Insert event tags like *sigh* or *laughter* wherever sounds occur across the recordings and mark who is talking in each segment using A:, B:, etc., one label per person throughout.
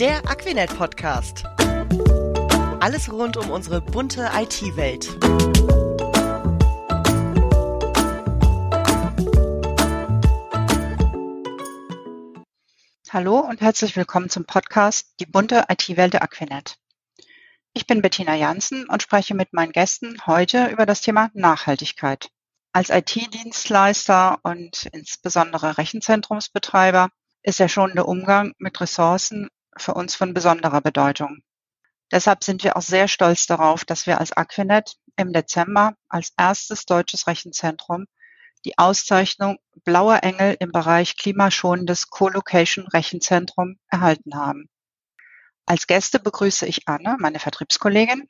A: Der Aquinet Podcast. Alles rund um unsere bunte IT-Welt.
B: Hallo und herzlich willkommen zum Podcast Die bunte IT-Welt der Aquinet. Ich bin Bettina Janssen und spreche mit meinen Gästen heute über das Thema Nachhaltigkeit. Als IT-Dienstleister und insbesondere Rechenzentrumsbetreiber ist der schonende Umgang mit Ressourcen für uns von besonderer Bedeutung. Deshalb sind wir auch sehr stolz darauf, dass wir als Aquinet im Dezember als erstes deutsches Rechenzentrum die Auszeichnung Blauer Engel im Bereich klimaschonendes Co-Location Rechenzentrum erhalten haben. Als Gäste begrüße ich Anne, meine Vertriebskollegin,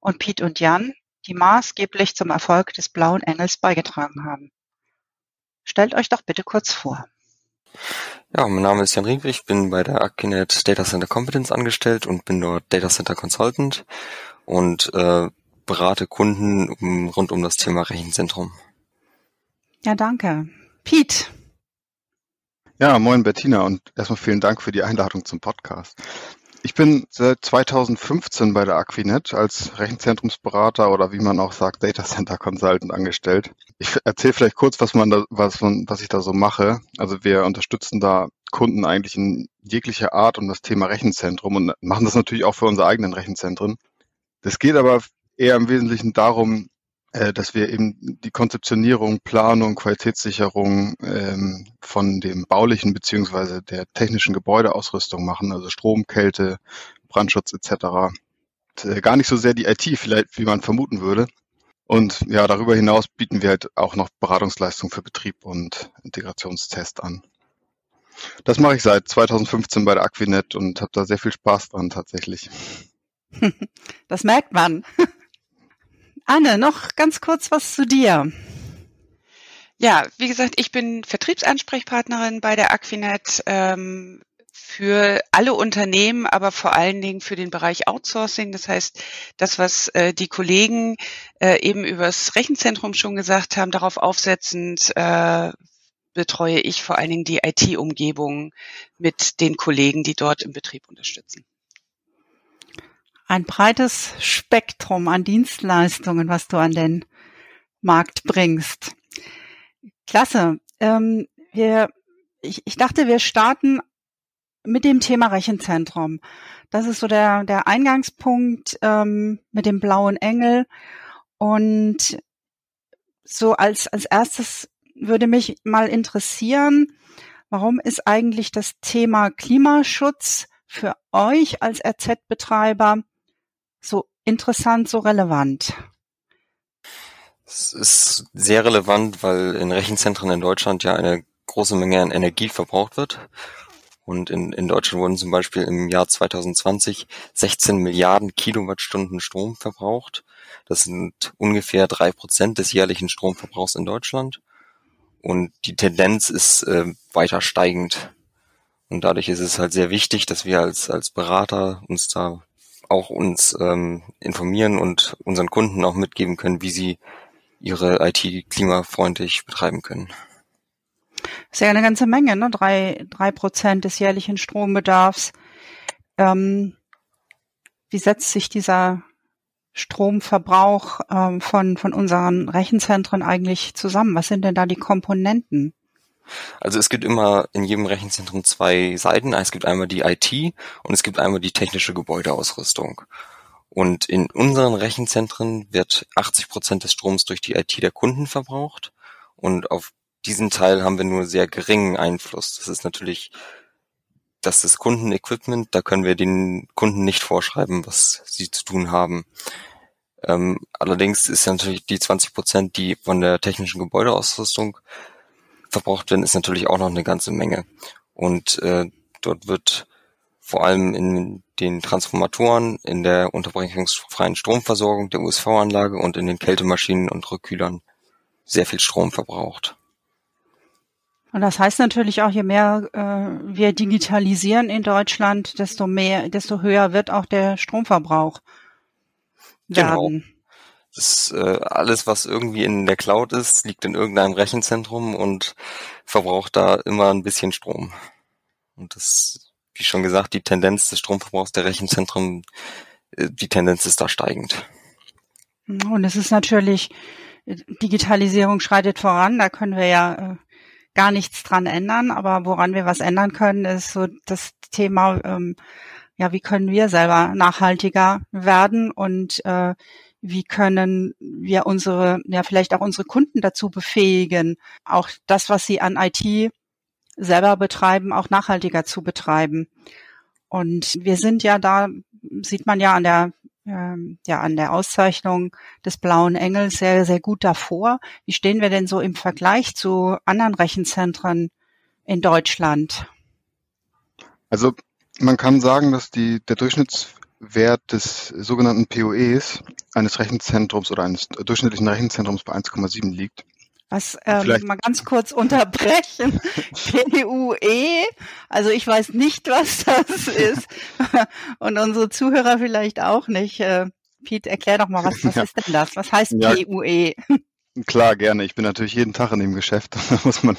B: und Piet und Jan, die maßgeblich zum Erfolg des Blauen Engels beigetragen haben. Stellt euch doch bitte kurz vor.
C: Ja, mein Name ist Jan Riebig, ich bin bei der Akinet Data Center Competence angestellt und bin dort Data Center Consultant und äh, berate Kunden um, rund um das Thema Rechenzentrum.
B: Ja, danke. Pete.
D: Ja, moin Bettina und erstmal vielen Dank für die Einladung zum Podcast. Ich bin seit 2015 bei der Aquinet als Rechenzentrumsberater oder wie man auch sagt, Data Center Consultant angestellt. Ich erzähle vielleicht kurz, was man da, was, was ich da so mache. Also wir unterstützen da Kunden eigentlich in jeglicher Art um das Thema Rechenzentrum und machen das natürlich auch für unsere eigenen Rechenzentren. Das geht aber eher im Wesentlichen darum, dass wir eben die Konzeptionierung, Planung, Qualitätssicherung ähm, von dem baulichen beziehungsweise der technischen Gebäudeausrüstung machen, also Strom, Kälte, Brandschutz etc. Und, äh, gar nicht so sehr die IT vielleicht, wie man vermuten würde. Und ja, darüber hinaus bieten wir halt auch noch Beratungsleistung für Betrieb und Integrationstest an. Das mache ich seit 2015 bei der Aquinet und habe da sehr viel Spaß dran tatsächlich. *laughs*
B: Das merkt man. Anne, noch ganz kurz was zu dir.
E: Ja, wie gesagt, ich bin Vertriebsansprechpartnerin bei der Aquinet ähm, für alle Unternehmen, aber vor allen Dingen für den Bereich Outsourcing. Das heißt, das, was äh, die Kollegen äh, eben übers Rechenzentrum schon gesagt haben, darauf aufsetzend äh, betreue ich vor allen Dingen die IT-Umgebung mit den Kollegen, die dort im Betrieb unterstützen
B: ein breites Spektrum an Dienstleistungen, was du an den Markt bringst. Klasse. Ähm, wir, ich, ich dachte, wir starten mit dem Thema Rechenzentrum. Das ist so der, der Eingangspunkt ähm, mit dem blauen Engel. Und so als, als erstes würde mich mal interessieren, warum ist eigentlich das Thema Klimaschutz für euch als RZ-Betreiber so interessant, so relevant?
C: Es ist sehr relevant, weil in Rechenzentren in Deutschland ja eine große Menge an Energie verbraucht wird. Und in, in Deutschland wurden zum Beispiel im Jahr 2020 16 Milliarden Kilowattstunden Strom verbraucht. Das sind ungefähr drei Prozent des jährlichen Stromverbrauchs in Deutschland. Und die Tendenz ist äh, weiter steigend. Und dadurch ist es halt sehr wichtig, dass wir als, als Berater uns da auch uns ähm, informieren und unseren Kunden auch mitgeben können, wie sie ihre IT klimafreundlich betreiben können.
B: Das ist ja eine ganze Menge, ne? Drei, drei Prozent des jährlichen Strombedarfs. Ähm, wie setzt sich dieser Stromverbrauch ähm, von, von unseren Rechenzentren eigentlich zusammen? Was sind denn da die Komponenten?
C: Also es gibt immer in jedem Rechenzentrum zwei Seiten. Es gibt einmal die IT und es gibt einmal die technische Gebäudeausrüstung. Und in unseren Rechenzentren wird 80 Prozent des Stroms durch die IT der Kunden verbraucht. Und auf diesen Teil haben wir nur sehr geringen Einfluss. Das ist natürlich das ist Kundenequipment, da können wir den Kunden nicht vorschreiben, was sie zu tun haben. Ähm, allerdings ist natürlich die 20 Prozent, die von der technischen Gebäudeausrüstung verbraucht werden, ist natürlich auch noch eine ganze Menge. Und äh, dort wird vor allem in den Transformatoren, in der unterbrechungsfreien Stromversorgung der USV-Anlage und in den Kältemaschinen und Rückkühlern sehr viel Strom verbraucht.
B: Und das heißt natürlich auch, je mehr äh, wir digitalisieren in Deutschland, desto mehr, desto höher wird auch der Stromverbrauch
C: genau. werden. Genau. Das, äh, alles, was irgendwie in der Cloud ist, liegt in irgendeinem Rechenzentrum und verbraucht da immer ein bisschen Strom. Und das wie schon gesagt, die Tendenz des Stromverbrauchs der Rechenzentren, äh, die Tendenz ist da steigend.
B: Und es ist natürlich, Digitalisierung schreitet voran, da können wir ja äh, gar nichts dran ändern, aber woran wir was ändern können, ist so das Thema, ähm, ja, wie können wir selber nachhaltiger werden und äh, wie können wir unsere, ja, vielleicht auch unsere Kunden dazu befähigen, auch das, was sie an IT selber betreiben, auch nachhaltiger zu betreiben. Und wir sind ja da, sieht man ja an der ähm, ja an der Auszeichnung des Blauen Engels sehr, sehr gut davor. Wie stehen wir denn so im Vergleich zu anderen Rechenzentren in Deutschland?
D: Also man kann sagen, dass die, der Durchschnittswert des sogenannten POEs eines Rechenzentrums oder eines durchschnittlichen Rechenzentrums bei 1,7 liegt.
B: Was ähm, mal ganz kurz unterbrechen. *laughs* PUE, also ich weiß nicht, was das ist. *laughs* Und unsere Zuhörer vielleicht auch nicht. Äh, Piet, erklär doch mal, was, was ja. ist denn das? Was heißt ja. PUE?
D: Klar, gerne. Ich bin natürlich jeden Tag in dem Geschäft. *laughs* Da muss man,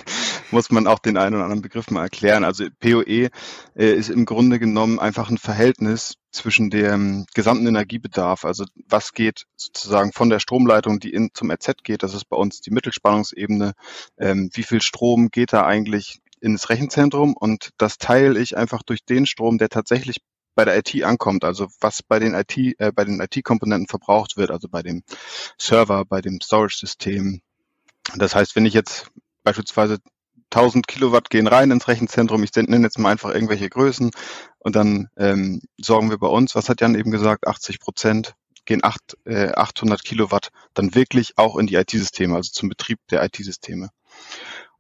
D: muss man auch den einen oder anderen Begriff mal erklären. Also POE äh, ist im Grunde genommen einfach ein Verhältnis zwischen dem gesamten Energiebedarf. Also was geht sozusagen von der Stromleitung, die in, zum RZ geht, das ist bei uns die Mittelspannungsebene. Ähm, wie viel Strom geht da eigentlich ins Rechenzentrum? Und das teile ich einfach durch den Strom, der tatsächlich bei der IT ankommt, also was bei den IT, äh, bei den IT-Komponenten verbraucht wird, also bei dem Server, bei dem Storage-System. Das heißt, wenn ich jetzt beispielsweise 1000 Kilowatt gehen rein ins Rechenzentrum, ich nenne jetzt mal einfach irgendwelche Größen und dann ähm, sorgen wir bei uns, was hat Jan eben gesagt, 80 Prozent gehen 8, äh, 800 Kilowatt dann wirklich auch in die IT-Systeme, also zum Betrieb der IT-Systeme.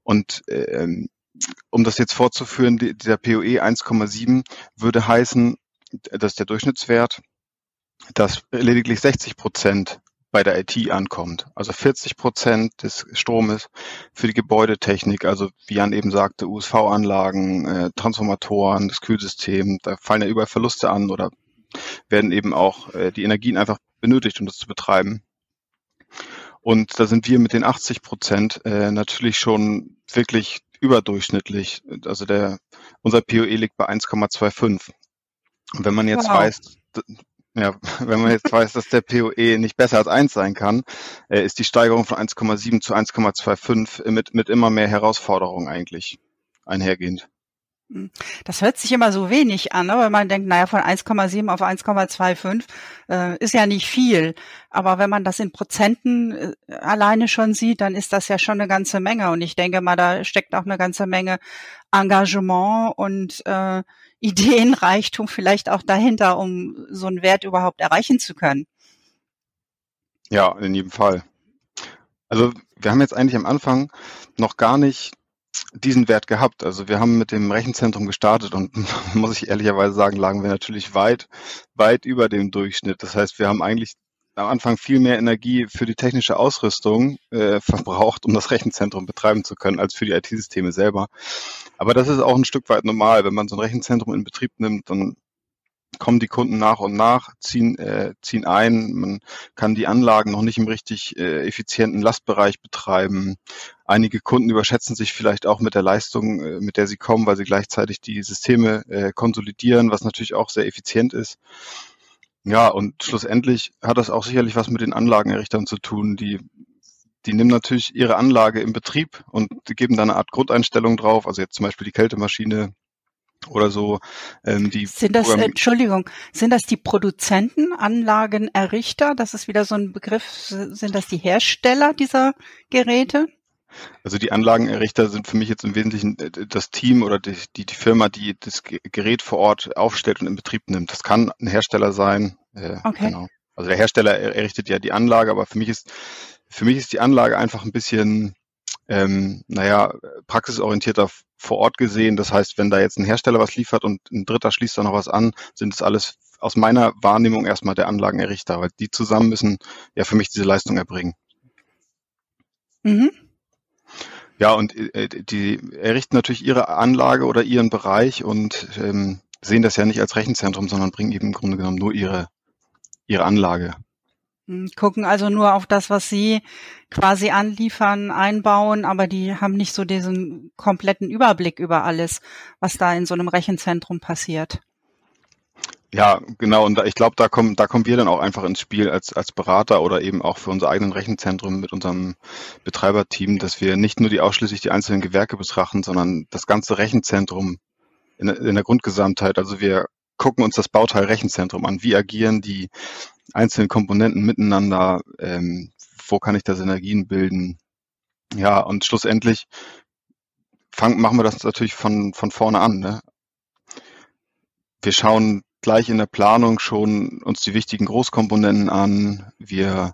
D: Und ähm, um das jetzt fortzuführen, dieser POE 1,7 würde heißen, das ist der Durchschnittswert, dass lediglich 60 Prozent bei der IT ankommt. Also 40 Prozent des Stromes für die Gebäudetechnik, also wie Jan eben sagte, USV-Anlagen, äh, Transformatoren, das Kühlsystem, da fallen ja überall Verluste an oder werden eben auch äh, die Energien einfach benötigt, um das zu betreiben. Und da sind wir mit den 80 Prozent äh, natürlich schon wirklich überdurchschnittlich. Also der, unser POE liegt bei 1,25. Und wenn man jetzt wow. weiß, ja, *laughs* wenn man jetzt weiß, dass der POE nicht besser als 1 sein kann, äh, ist die Steigerung von 1,7 zu 1,25 mit, mit immer mehr Herausforderungen eigentlich einhergehend.
B: Hm. Das hört sich immer so wenig an, ne? weil man denkt, naja, von 1,7 auf 1,25 äh, ist ja nicht viel. Aber wenn man das in Prozenten äh, alleine schon sieht, dann ist das ja schon eine ganze Menge. Und ich denke mal, da steckt auch eine ganze Menge Engagement und äh, Ideenreichtum vielleicht auch dahinter, um so einen Wert überhaupt erreichen zu können.
D: Ja, in jedem Fall. Also wir haben jetzt eigentlich am Anfang noch gar nicht diesen Wert gehabt. Also wir haben mit dem Rechenzentrum gestartet und *laughs* muss ich ehrlicherweise sagen, lagen wir natürlich weit, weit über dem Durchschnitt. Das heißt, wir haben eigentlich am Anfang viel mehr Energie für die technische Ausrüstung äh, verbraucht, um das Rechenzentrum betreiben zu können, als für die IT-Systeme selber. Aber das ist auch ein Stück weit normal. Wenn man so ein Rechenzentrum in Betrieb nimmt, dann kommen die Kunden nach und nach, ziehen, äh, ziehen ein. Man kann die Anlagen noch nicht im richtig äh, effizienten Lastbereich betreiben. Einige Kunden überschätzen sich vielleicht auch mit der Leistung, äh, mit der sie kommen, weil sie gleichzeitig die Systeme äh, konsolidieren, was natürlich auch sehr effizient ist. Ja, und schlussendlich hat das auch sicherlich was mit den Anlagenerrichtern zu tun, die die nehmen natürlich ihre Anlage im Betrieb und geben da eine Art Grundeinstellung drauf, also jetzt zum Beispiel die Kältemaschine oder so.
B: Ähm, die sind das, äh, Entschuldigung, sind das die Produzenten, Anlagenerrichter? Das ist wieder so ein Begriff. Sind das die Hersteller dieser Geräte?
D: Also die Anlagenerrichter sind für mich jetzt im Wesentlichen äh, das Team oder die, die, die Firma, die das Gerät vor Ort aufstellt und in Betrieb nimmt. Das kann ein Hersteller sein. Äh, okay. Genau. Also der Hersteller errichtet ja die Anlage, aber für mich ist für mich ist die Anlage einfach ein bisschen ähm, naja, praxisorientierter vor Ort gesehen. Das heißt, wenn da jetzt ein Hersteller was liefert und ein Dritter schließt da noch was an, sind es alles aus meiner Wahrnehmung erstmal der Anlagenerrichter, weil die zusammen müssen ja für mich diese Leistung erbringen. Mhm. Ja, und äh, die errichten natürlich ihre Anlage oder ihren Bereich und ähm, sehen das ja nicht als Rechenzentrum, sondern bringen eben im Grunde genommen nur ihre, ihre Anlage
B: Hm, gucken also nur auf das, was sie quasi anliefern, einbauen, aber die haben nicht so diesen kompletten Überblick über alles, was da in so einem Rechenzentrum passiert.
D: Ja, genau. Und da, ich glaube, da kommen, da kommen wir dann auch einfach ins Spiel als, als Berater oder eben auch für unser eigenen Rechenzentrum mit unserem Betreiberteam, dass wir nicht nur die ausschließlich die einzelnen Gewerke betrachten, sondern das ganze Rechenzentrum in, in der Grundgesamtheit. Also wir gucken uns das Bauteil Rechenzentrum an. Wie agieren die einzelnen Komponenten miteinander? Ähm, wo kann ich da Synergien bilden? Ja, und schlussendlich fang, machen wir das natürlich von, von vorne an. Ne? Wir schauen gleich in der Planung schon uns die wichtigen Großkomponenten an. Wir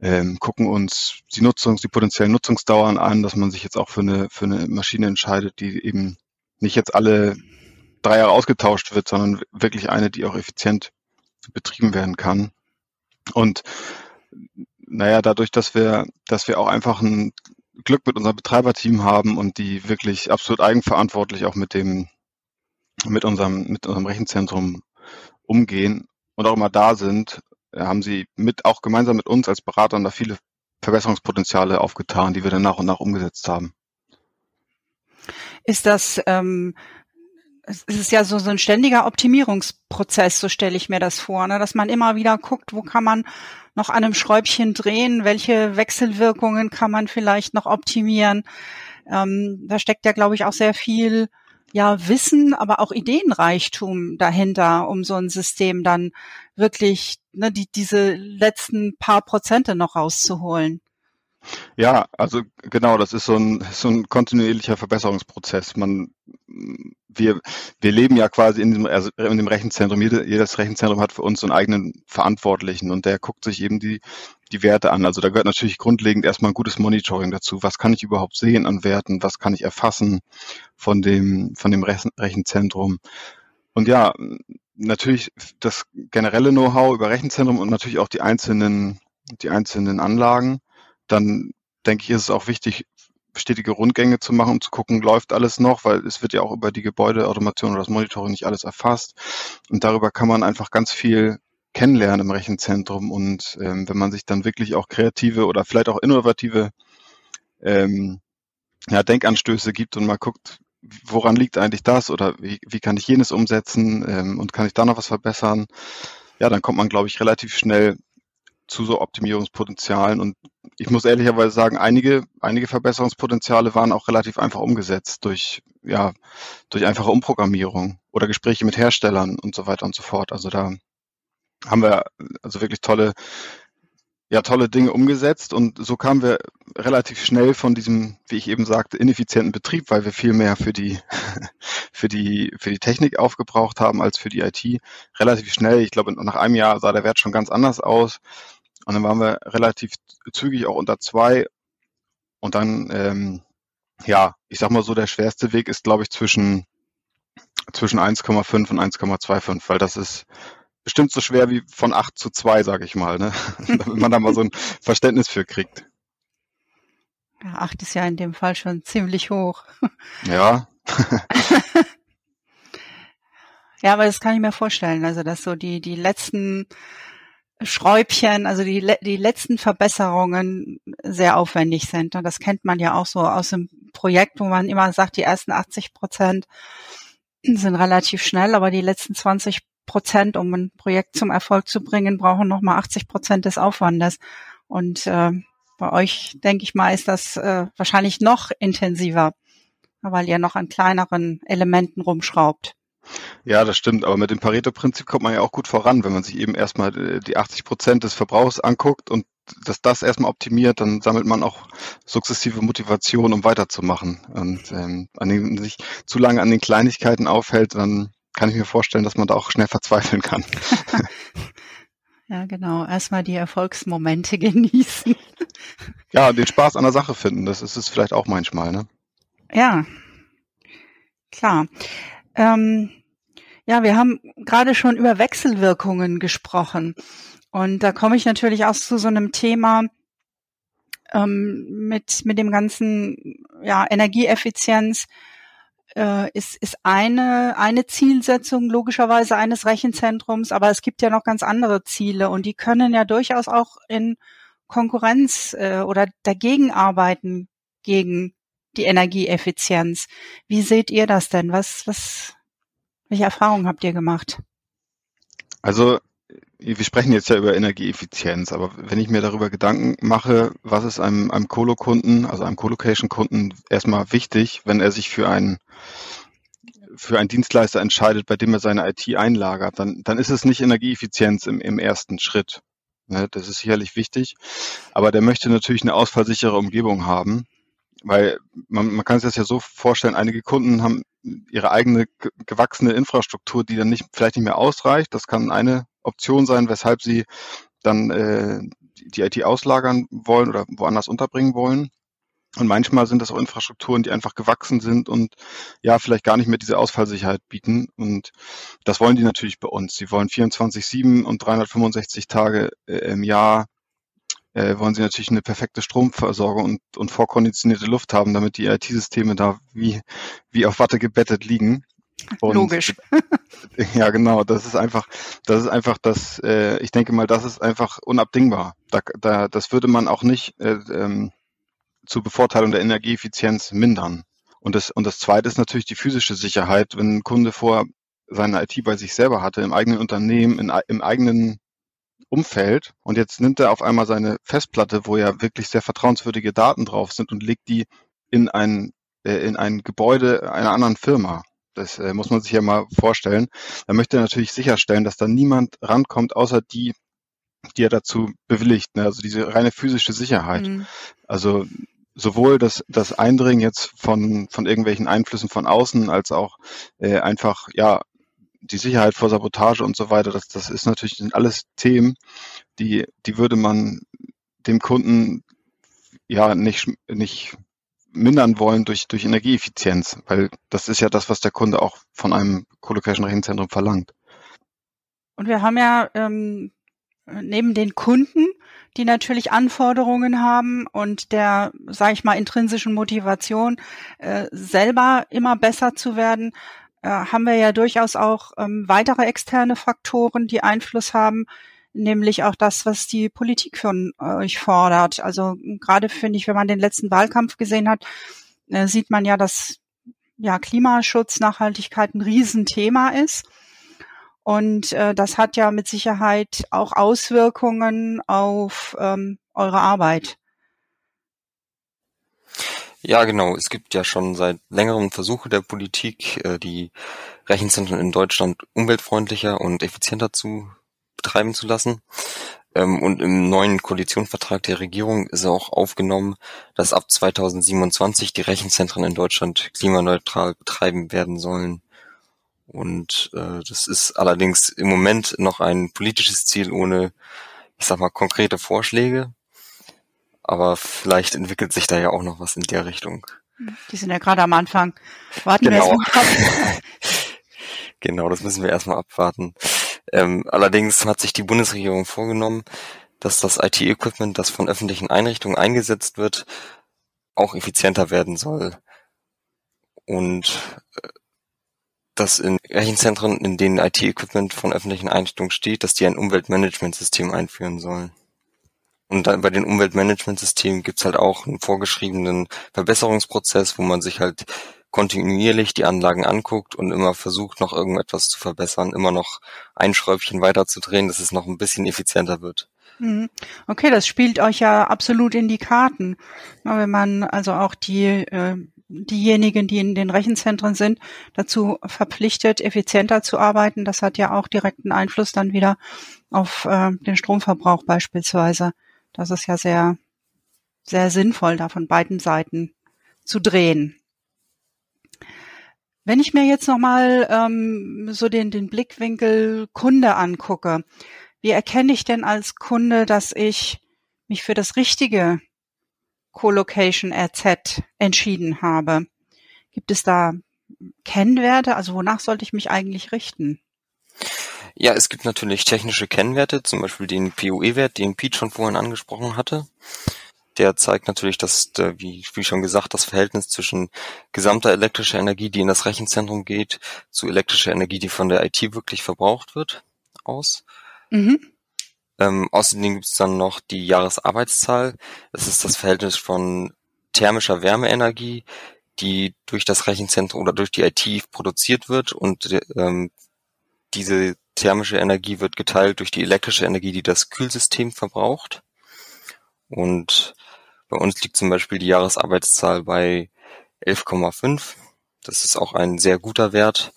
D: ähm, gucken uns die Nutzungs-, die potenziellen Nutzungsdauern an, dass man sich jetzt auch für eine, für eine Maschine entscheidet, die eben nicht jetzt alle drei Jahre ausgetauscht wird, sondern wirklich eine, die auch effizient betrieben werden kann. Und naja, dadurch, dass wir, dass wir auch einfach ein Glück mit unserem Betreiberteam haben und die wirklich absolut eigenverantwortlich auch mit dem mit unserem, mit unserem Rechenzentrum umgehen und auch immer da sind, äh, haben sie mit, auch gemeinsam mit uns als Beratern da viele Verbesserungspotenziale aufgetan, die wir dann nach und nach umgesetzt haben.
B: Ist das, ähm, es ist ja so, so ein ständiger Optimierungsprozess, so stelle ich mir das vor, ne? dass man immer wieder guckt, wo kann man noch an einem Schräubchen drehen, welche Wechselwirkungen kann man vielleicht noch optimieren. Ähm, da steckt ja, glaube ich, auch sehr viel ja Wissen, aber auch Ideenreichtum dahinter, um so ein System dann wirklich ne, die, diese letzten paar Prozente noch rauszuholen.
D: Ja, also genau, das ist so ein, so ein kontinuierlicher Verbesserungsprozess. Man, wir, wir leben ja quasi in dem, also in dem Rechenzentrum. Jede, jedes Rechenzentrum hat für uns so einen eigenen Verantwortlichen und der guckt sich eben die, die Werte an. Also da gehört natürlich grundlegend erstmal ein gutes Monitoring dazu. Was kann ich überhaupt sehen an Werten? Was kann ich erfassen von dem, von dem Rechenzentrum? Und ja, natürlich das generelle Know-how über Rechenzentrum und natürlich auch die einzelnen, die einzelnen Anlagen dann denke ich, ist es auch wichtig, stetige Rundgänge zu machen, um zu gucken, läuft alles noch, weil es wird ja auch über die Gebäudeautomation oder das Monitoring nicht alles erfasst. Und darüber kann man einfach ganz viel kennenlernen im Rechenzentrum. Und ähm, wenn man sich dann wirklich auch kreative oder vielleicht auch innovative ähm, ja, Denkanstöße gibt und mal guckt, woran liegt eigentlich das oder wie, wie kann ich jenes umsetzen ähm, und kann ich da noch was verbessern, ja, dann kommt man, glaube ich, relativ schnell zu so Optimierungspotenzialen. Und ich muss ehrlicherweise sagen, einige, einige Verbesserungspotenziale waren auch relativ einfach umgesetzt durch, ja, durch einfache Umprogrammierung oder Gespräche mit Herstellern und so weiter und so fort. Also da haben wir also wirklich tolle, ja, tolle Dinge umgesetzt und so kamen wir relativ schnell von diesem, wie ich eben sagte, ineffizienten Betrieb, weil wir viel mehr für die, *laughs* für die, für die Technik aufgebraucht haben als für die IT. Relativ schnell, ich glaube, nach einem Jahr sah der Wert schon ganz anders aus und dann waren wir relativ zügig auch unter zwei. Und dann, ähm, ja, ich sag mal so, der schwerste Weg ist, glaube ich, zwischen, zwischen 1,5 und 1,25, weil das ist bestimmt so schwer wie von 8 zu 2, sage ich mal, ne? *laughs* damit man da mal so ein Verständnis für kriegt.
B: Ja, 8 ist ja in dem Fall schon ziemlich hoch.
D: Ja. *laughs*
B: ja, aber das kann ich mir vorstellen. Also, dass so die, die letzten Schräubchen, also die, die letzten Verbesserungen sehr aufwendig sind. Das kennt man ja auch so aus dem Projekt, wo man immer sagt, die ersten 80 Prozent sind relativ schnell, aber die letzten 20 Prozent, um ein Projekt zum Erfolg zu bringen, brauchen nochmal 80 Prozent des Aufwandes. Und äh, bei euch, denke ich mal, ist das äh, wahrscheinlich noch intensiver, weil ihr noch an kleineren Elementen rumschraubt.
D: Ja, das stimmt. Aber mit dem Pareto-Prinzip kommt man ja auch gut voran, wenn man sich eben erstmal äh, die 80 Prozent des Verbrauchs anguckt und dass das erstmal optimiert, dann sammelt man auch sukzessive Motivation, um weiterzumachen. Und ähm, an den, sich zu lange an den Kleinigkeiten aufhält, dann kann ich mir vorstellen, dass man da auch schnell verzweifeln kann. *laughs*
B: Ja, genau. Erstmal die Erfolgsmomente *laughs* genießen.
D: Ja, den Spaß an der Sache finden, das ist es vielleicht auch manchmal, ne?
B: Ja, klar. Ähm, ja, wir haben gerade schon über Wechselwirkungen gesprochen. Und da komme ich natürlich auch zu so einem Thema ähm, mit, mit dem ganzen ja, Energieeffizienz. äh, ist, ist eine, eine Zielsetzung logischerweise eines Rechenzentrums, aber es gibt ja noch ganz andere Ziele und die können ja durchaus auch in Konkurrenz äh, oder dagegen arbeiten gegen die Energieeffizienz. Wie seht ihr das denn? Was, was, welche Erfahrungen habt ihr gemacht?
D: Also wir sprechen jetzt ja über Energieeffizienz, aber wenn ich mir darüber Gedanken mache, was ist einem, einem Colo-Kunden, also einem Colocation-Kunden erstmal wichtig, wenn er sich für einen für einen Dienstleister entscheidet, bei dem er seine IT einlagert, dann, dann ist es nicht Energieeffizienz im, im ersten Schritt. Ne, das ist sicherlich wichtig. Aber der möchte natürlich eine ausfallsichere Umgebung haben, weil man, man kann sich das ja so vorstellen, einige Kunden haben ihre eigene gewachsene Infrastruktur, die dann nicht, vielleicht nicht mehr ausreicht. Das kann eine Option sein, weshalb sie dann äh, die IT auslagern wollen oder woanders unterbringen wollen. Und manchmal sind das auch Infrastrukturen, die einfach gewachsen sind und ja, vielleicht gar nicht mehr diese Ausfallsicherheit bieten. Und das wollen die natürlich bei uns. Sie wollen 24-7 und 365 Tage äh, im Jahr äh, wollen sie natürlich eine perfekte Stromversorgung und, und vorkonditionierte Luft haben, damit die IT-Systeme da wie, wie auf Watte gebettet liegen.
B: Und, Logisch. *laughs*
D: Ja, genau. Das ist einfach, das ist einfach das, äh, ich denke mal, das ist einfach unabdingbar. Da, da, das würde man auch nicht äh, ähm, zur Bevorteilung der Energieeffizienz mindern. Und das, und das zweite ist natürlich die physische Sicherheit. Wenn ein Kunde vor seine IT bei sich selber hatte, im eigenen Unternehmen, in, im eigenen Umfeld und jetzt nimmt er auf einmal seine Festplatte, wo ja wirklich sehr vertrauenswürdige Daten drauf sind und legt die in ein, äh, in ein Gebäude einer anderen Firma. Das äh, muss man sich ja mal vorstellen. Da möchte er natürlich sicherstellen, dass da niemand rankommt, außer die, die er dazu bewilligt. Ne? Also diese reine physische Sicherheit. Mhm. Also sowohl das, das Eindringen jetzt von, von irgendwelchen Einflüssen von außen als auch äh, einfach ja die Sicherheit vor Sabotage und so weiter, das, das ist natürlich alles Themen, die, die würde man dem Kunden ja nicht, nicht mindern wollen durch, durch Energieeffizienz, weil das ist ja das, was der Kunde auch von einem Colocation Rechenzentrum verlangt.
B: Und wir haben ja ähm, neben den Kunden, die natürlich Anforderungen haben und der, sage ich mal, intrinsischen Motivation, äh, selber immer besser zu werden, äh, haben wir ja durchaus auch ähm, weitere externe Faktoren, die Einfluss haben, nämlich auch das, was die Politik von euch fordert. Also gerade finde ich, wenn man den letzten Wahlkampf gesehen hat, äh, sieht man ja, dass ja Klimaschutz, Nachhaltigkeit ein Riesenthema ist. Und äh, das hat ja mit Sicherheit auch Auswirkungen auf ähm, eure Arbeit.
C: Ja, genau. Es gibt ja schon seit längerem Versuche der Politik, äh, die Rechenzentren in Deutschland umweltfreundlicher und effizienter zu betreiben zu lassen. Ähm, und im neuen Koalitionsvertrag der Regierung ist auch aufgenommen, dass ab 2027 die Rechenzentren in Deutschland klimaneutral betreiben werden sollen. Und äh, das ist allerdings im Moment noch ein politisches Ziel ohne, ich sag mal, konkrete Vorschläge. Aber vielleicht entwickelt sich da ja auch noch was in der Richtung.
B: Die sind ja gerade am Anfang. Warten
C: genau.
B: wir
C: erstmal *laughs* *laughs* genau, das müssen wir erstmal abwarten. Ähm, allerdings hat sich die Bundesregierung vorgenommen, dass das IT-Equipment, das von öffentlichen Einrichtungen eingesetzt wird, auch effizienter werden soll. Und äh, dass in Rechenzentren, in denen IT-Equipment von öffentlichen Einrichtungen steht, dass die ein Umweltmanagementsystem einführen sollen. Und dann bei den Umweltmanagementsystemen gibt's halt auch einen vorgeschriebenen Verbesserungsprozess, wo man sich halt kontinuierlich die Anlagen anguckt und immer versucht, noch irgendetwas zu verbessern, immer noch ein Schräubchen weiterzudrehen, dass es noch ein bisschen effizienter wird.
B: Mhm. Okay, das spielt euch ja absolut in die Karten. Wenn man also auch die, äh, diejenigen, die in den Rechenzentren sind, dazu verpflichtet, effizienter zu arbeiten, das hat ja auch direkten Einfluss dann wieder auf äh, den Stromverbrauch beispielsweise. Das ist ja sehr, sehr sinnvoll, da von beiden Seiten zu drehen. Wenn ich mir jetzt nochmal ähm, so den, den Blickwinkel Kunde angucke, wie erkenne ich denn als Kunde, dass ich mich für das richtige Colocation RZ entschieden habe? Gibt es da Kennwerte? Also wonach sollte ich mich eigentlich richten?
C: Ja, es gibt natürlich technische Kennwerte, zum Beispiel den PoE-Wert, den Pete schon vorhin angesprochen hatte. der zeigt natürlich, dass, wie, wie schon gesagt, das Verhältnis zwischen gesamter elektrischer Energie, die in das Rechenzentrum geht, zu elektrischer Energie, die von der IT wirklich verbraucht wird, aus. Mhm. Ähm, außerdem gibt es dann noch die Jahresarbeitszahl. Das ist das Verhältnis von thermischer Wärmeenergie, die durch das Rechenzentrum oder durch die IT produziert wird und ähm, diese thermische Energie wird geteilt durch die elektrische Energie, die das Kühlsystem verbraucht. Und bei uns liegt zum Beispiel die Jahresarbeitszahl bei 11,5. Das ist auch ein sehr guter Wert.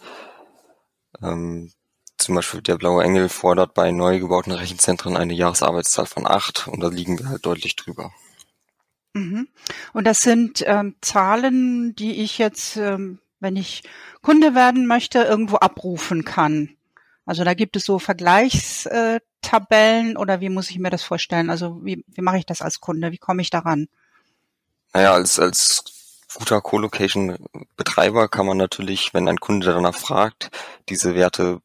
C: Ähm, zum Beispiel der Blaue Engel fordert bei neu gebauten Rechenzentren eine Jahresarbeitszahl von 8 und da liegen wir halt deutlich drüber.
B: Mhm. Und das sind ähm, Zahlen, die ich jetzt, ähm, wenn ich Kunde werden möchte, irgendwo abrufen kann. Also da gibt es so Vergleichstabellen oder wie muss ich mir das vorstellen? Also wie, wie mache ich das als Kunde? Wie komme ich daran?
C: Naja, als, als guter Co-Location-Betreiber kann man natürlich, wenn ein Kunde danach fragt, diese Werte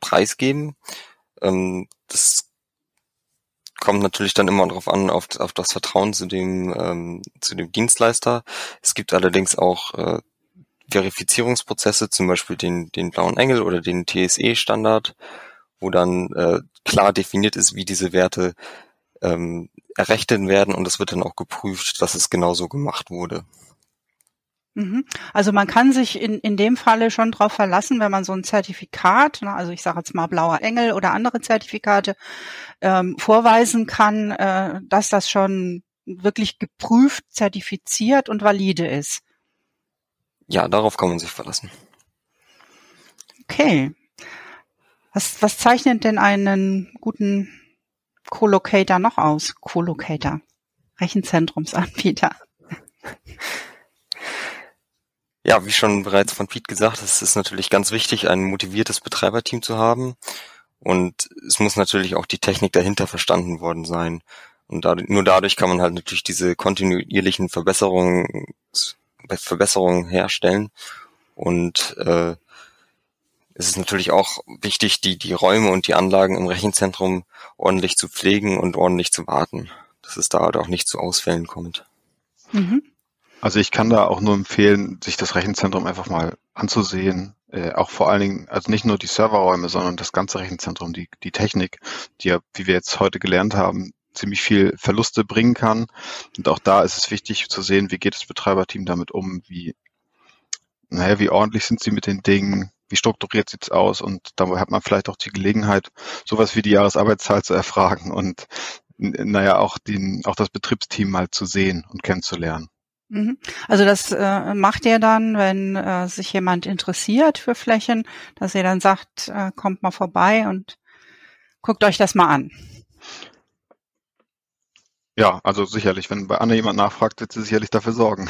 C: preisgeben. Ähm, das kommt natürlich dann immer darauf an, auf, auf das Vertrauen zu dem, ähm, zu dem Dienstleister. Es gibt allerdings auch äh, Verifizierungsprozesse, zum Beispiel den, den blauen Engel oder den TSE-Standard, wo dann äh, klar definiert ist, wie diese Werte ähm, errechnet werden und es wird dann auch geprüft, dass es genauso gemacht wurde.
B: Mhm. Also man kann sich in, in dem Falle schon darauf verlassen, wenn man so ein Zertifikat, ne, also ich sage jetzt mal blauer Engel oder andere Zertifikate ähm, vorweisen kann, äh, dass das schon wirklich geprüft, zertifiziert und valide ist.
C: Ja, darauf kann man sich verlassen.
B: Okay. Was, was zeichnet denn einen guten Co-Locator noch aus? Co-Locator. Rechenzentrumsanbieter.
C: Ja, wie schon bereits von Pete gesagt, es ist natürlich ganz wichtig, ein motiviertes Betreiberteam zu haben. Und es muss natürlich auch die Technik dahinter verstanden worden sein. Und dadurch, nur dadurch kann man halt natürlich diese kontinuierlichen Verbesserungen Verbesserungen herstellen. Und äh, es ist natürlich auch wichtig, die, die Räume und die Anlagen im Rechenzentrum ordentlich zu pflegen und ordentlich zu warten, dass es da halt auch nicht zu Ausfällen kommt.
D: Mhm. Also ich kann da auch nur empfehlen, sich das Rechenzentrum einfach mal anzusehen. Äh, auch vor allen Dingen, also nicht nur die Serverräume, sondern das ganze Rechenzentrum, die, die Technik, die ja, wie wir jetzt heute gelernt haben, ziemlich viel Verluste bringen kann. Und auch da ist es wichtig zu sehen, wie geht das Betreiberteam damit um, wie, naja, wie ordentlich sind sie mit den Dingen, wie strukturiert sieht's aus und da hat man vielleicht auch die Gelegenheit, sowas wie die Jahresarbeitszahl zu erfragen und naja, auch den, auch das Betriebsteam mal zu sehen und kennenzulernen.
B: Mhm. Also das äh, macht ihr dann, wenn äh, sich jemand interessiert für Flächen, dass ihr dann sagt, äh, kommt mal vorbei und guckt euch das mal an.
D: Ja, also sicherlich, wenn bei Anne jemand nachfragt, wird sie sicherlich dafür sorgen.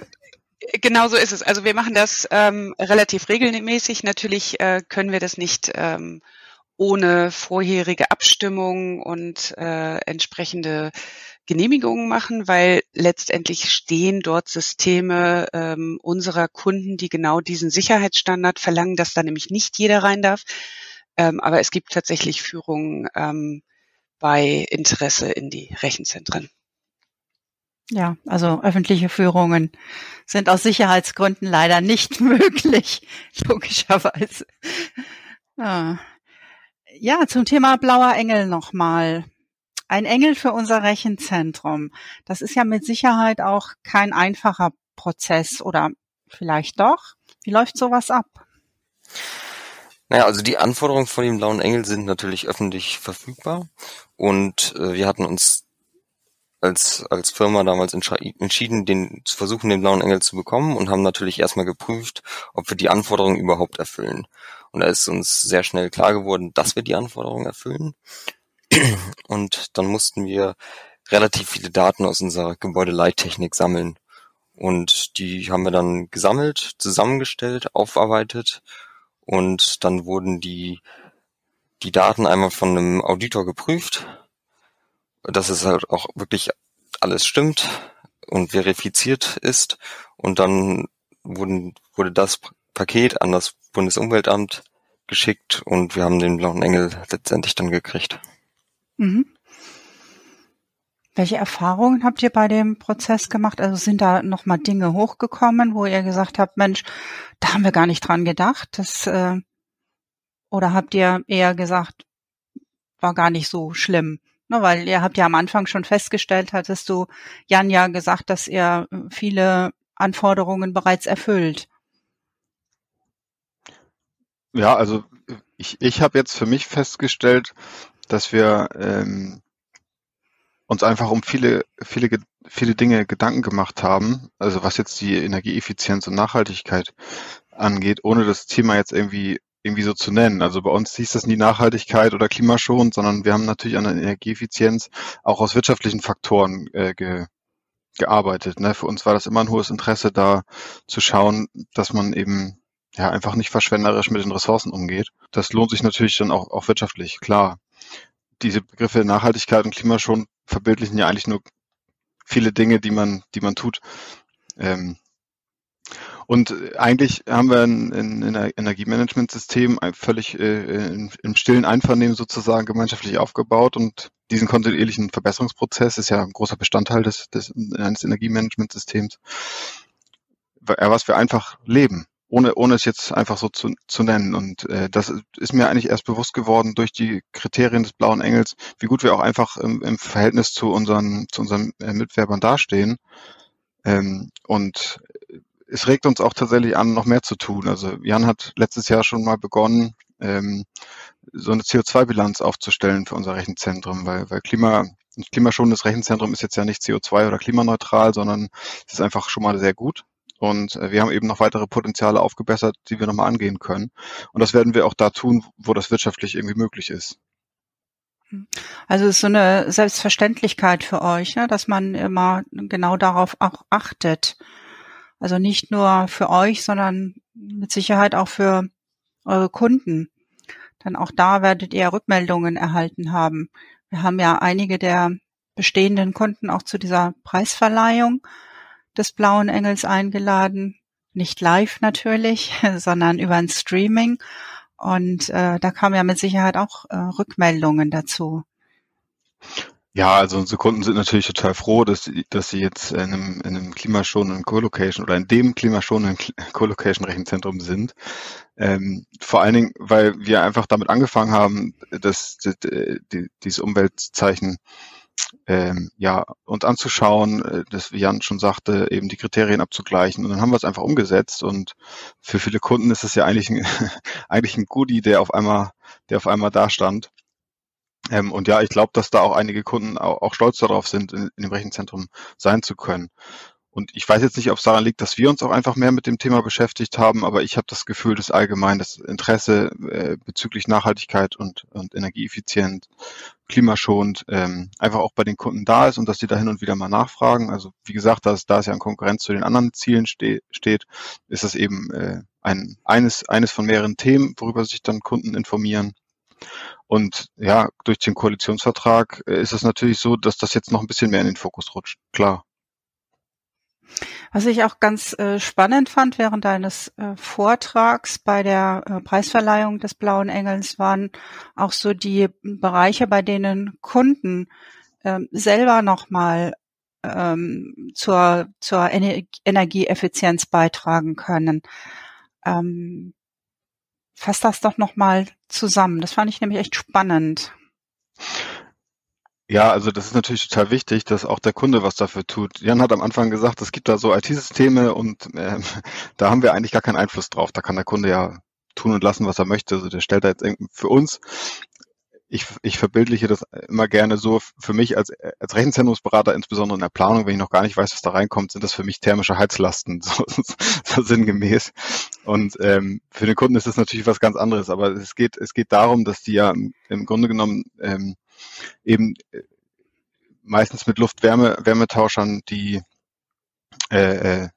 D: *laughs*
E: genau so ist es. Also wir machen das ähm, relativ regelmäßig. Natürlich äh, können wir das nicht ähm, ohne vorherige Abstimmung und äh, entsprechende Genehmigungen machen, weil letztendlich stehen dort Systeme ähm, unserer Kunden, die genau diesen Sicherheitsstandard verlangen, dass da nämlich nicht jeder rein darf. Ähm, aber es gibt tatsächlich Führungen, ähm, bei Interesse in die Rechenzentren.
B: Ja, also öffentliche Führungen sind aus Sicherheitsgründen leider nicht *laughs* möglich, logischerweise. Ja. ja, zum Thema blauer Engel nochmal. Ein Engel für unser Rechenzentrum. Das ist ja mit Sicherheit auch kein einfacher Prozess oder vielleicht doch. Wie läuft sowas ab?
C: Naja, also die Anforderungen von dem Blauen Engel sind natürlich öffentlich verfügbar und äh, wir hatten uns als, als Firma damals entschieden, den, zu versuchen, den Blauen Engel zu bekommen und haben natürlich erstmal geprüft, ob wir die Anforderungen überhaupt erfüllen. Und da ist uns sehr schnell klar geworden, dass wir die Anforderungen erfüllen. Und dann mussten wir relativ viele Daten aus unserer Gebäudeleittechnik sammeln. Und die haben wir dann gesammelt, zusammengestellt, aufarbeitet und dann wurden die, die Daten einmal von einem Auditor geprüft, dass es halt auch wirklich alles stimmt und verifiziert ist. Und dann wurden, wurde das Paket an das Bundesumweltamt geschickt und wir haben den blauen Engel letztendlich dann gekriegt.
B: Mhm. Welche Erfahrungen habt ihr bei dem Prozess gemacht? Also sind da nochmal Dinge hochgekommen, wo ihr gesagt habt, Mensch, da haben wir gar nicht dran gedacht. Das, äh, oder habt ihr eher gesagt, war gar nicht so schlimm? Ne, weil ihr habt ja am Anfang schon festgestellt, hattest du Jan ja gesagt, dass ihr viele Anforderungen bereits erfüllt.
D: Ja, also ich, ich habe jetzt für mich festgestellt, dass wir ähm, uns einfach um viele, viele, viele Dinge Gedanken gemacht haben, also was jetzt die Energieeffizienz und Nachhaltigkeit angeht, ohne das Thema jetzt irgendwie irgendwie so zu nennen. Also bei uns hieß das nie Nachhaltigkeit oder Klimaschon, sondern wir haben natürlich an der Energieeffizienz auch aus wirtschaftlichen Faktoren äh, ge, gearbeitet. Ne? Für uns war das immer ein hohes Interesse, da zu schauen, dass man eben ja einfach nicht verschwenderisch mit den Ressourcen umgeht. Das lohnt sich natürlich dann auch, auch wirtschaftlich, klar. Diese Begriffe Nachhaltigkeit und Klimaschon verbildlichen ja eigentlich nur viele Dinge, die man, die man tut. Ähm, und eigentlich haben wir ein, ein, ein Energiemanagementsystem völlig äh, in, im stillen Einvernehmen sozusagen gemeinschaftlich aufgebaut und diesen kontinuierlichen Verbesserungsprozess ist ja ein großer Bestandteil des, des eines Energiemanagementsystems, was wir einfach leben ohne, ohne es jetzt einfach so zu, zu nennen. Und äh, das ist mir eigentlich erst bewusst geworden durch die Kriterien des Blauen Engels, wie gut wir auch einfach im, im Verhältnis zu unseren, zu unseren äh, Mitwerbern dastehen. Ähm, und es regt uns auch tatsächlich an, noch mehr zu tun. Also Jan hat letztes Jahr schon mal begonnen, ähm, so eine CO2-Bilanz aufzustellen für unser Rechenzentrum, weil, weil Klima, ein klimaschonendes Rechenzentrum ist jetzt ja nicht CO2 oder klimaneutral, sondern es ist einfach schon mal sehr gut. Und äh, wir haben eben noch weitere Potenziale aufgebessert, die wir nochmal angehen können. Und das werden wir auch da tun, wo das wirtschaftlich irgendwie möglich ist.
B: Also es ist so eine Selbstverständlichkeit für euch, ne, dass man immer genau darauf auch achtet. Also nicht nur für euch, sondern mit Sicherheit auch für eure Kunden. Dann auch da werdet ihr Rückmeldungen erhalten haben. Wir haben ja einige der bestehenden Kunden auch zu dieser Preisverleihung des Blauen Engels eingeladen. Nicht live natürlich, *laughs* sondern über ein Streaming. Und äh, da kamen ja mit Sicherheit auch äh, Rückmeldungen dazu.
D: Ja, also unsere Kunden sind natürlich total froh, dass sie, dass sie jetzt in einem, in einem klimaschonenden Co-Location oder in dem klimaschonenden Co-Location-Rechenzentrum sind. Ähm, vor allen Dingen, weil wir einfach damit angefangen haben, dass die, die, dieses Umweltzeichen ähm, ja, uns anzuschauen, äh, das wie Jan schon sagte, eben die Kriterien abzugleichen. Und dann haben wir es einfach umgesetzt. Und für viele Kunden ist es ja eigentlich ein, *laughs* eigentlich ein Goodie, der auf einmal, der auf einmal da stand. Ähm, und ja, ich glaube, dass da auch einige Kunden auch, auch stolz darauf sind, in, in dem Rechenzentrum sein zu können. Und ich weiß jetzt nicht, ob es daran liegt, dass wir uns auch einfach mehr mit dem Thema beschäftigt haben, aber ich habe das Gefühl, dass allgemein das Interesse äh, bezüglich Nachhaltigkeit und, und energieeffizient, klimaschonend ähm, einfach auch bei den Kunden da ist und dass die da hin und wieder mal nachfragen. Also wie gesagt, da es, da es ja in Konkurrenz zu den anderen Zielen ste steht, ist das eben äh, ein, eines, eines von mehreren Themen, worüber sich dann Kunden informieren. Und ja, durch den Koalitionsvertrag äh, ist es natürlich so, dass das jetzt noch ein bisschen mehr in den Fokus rutscht. Klar.
B: Was ich auch ganz äh, spannend fand während deines äh, Vortrags bei der äh, Preisverleihung des Blauen Engels waren auch so die Bereiche, bei denen Kunden ähm, selber nochmal ähm, zur, zur Ener Energieeffizienz beitragen können. Ähm, fass das doch nochmal zusammen. Das fand ich nämlich echt spannend.
D: Ja, also das ist natürlich total wichtig, dass auch der Kunde was dafür tut. Jan hat am Anfang gesagt, es gibt da so IT-Systeme und äh, *laughs* da haben wir eigentlich gar keinen Einfluss drauf. Da kann der Kunde ja tun und lassen, was er möchte. Also der stellt da jetzt für uns, ich, ich verbildliche das immer gerne so, für mich als, als Rechenzentrumsberater, insbesondere in der Planung, wenn ich noch gar nicht weiß, was da reinkommt, sind das für mich thermische Heizlasten, *laughs* so, so sinngemäß. Und ähm, für den Kunden ist das natürlich was ganz anderes, aber es geht, es geht darum, dass die ja im Grunde genommen ähm, eben äh, meistens mit Luft-Wärme-Wärmetauschern die äh, äh,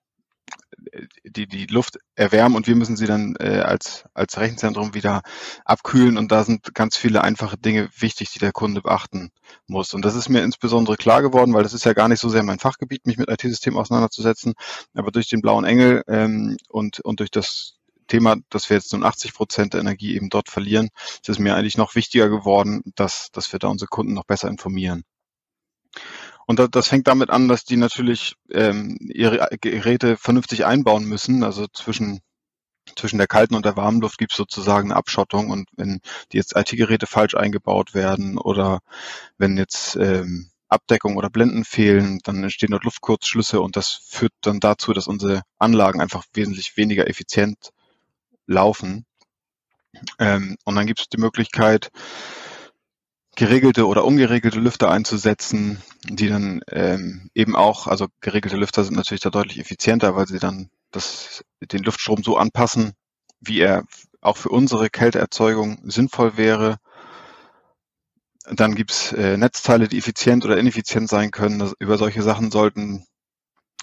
D: die die Luft erwärmen und wir müssen sie dann äh, als als Rechenzentrum wieder abkühlen und da sind ganz viele einfache Dinge wichtig, die der Kunde beachten muss und das ist mir insbesondere klar geworden, weil das ist ja gar nicht so sehr mein Fachgebiet, mich mit IT-Systemen auseinanderzusetzen, aber durch den blauen Engel ähm, und und durch das Thema, dass wir jetzt nun 80 Prozent der Energie eben dort verlieren, ist es mir eigentlich noch wichtiger geworden, dass, dass wir da unsere Kunden noch besser informieren. Und das fängt damit an, dass die natürlich ähm, ihre Geräte vernünftig einbauen müssen. Also zwischen zwischen der kalten und der warmen Luft gibt es sozusagen eine Abschottung und wenn die jetzt IT-Geräte falsch eingebaut werden oder wenn jetzt ähm, Abdeckung oder Blenden fehlen, dann entstehen dort Luftkurzschlüsse und das führt dann dazu, dass unsere Anlagen einfach wesentlich weniger effizient laufen. Ähm, und dann gibt es die Möglichkeit, geregelte oder ungeregelte Lüfter einzusetzen, die dann ähm, eben auch, also geregelte Lüfter sind natürlich da deutlich effizienter, weil sie dann das, den Luftstrom so anpassen, wie er auch für unsere Kälteerzeugung sinnvoll wäre. Dann gibt's äh, Netzteile, die effizient oder ineffizient sein können. Das, über solche Sachen sollten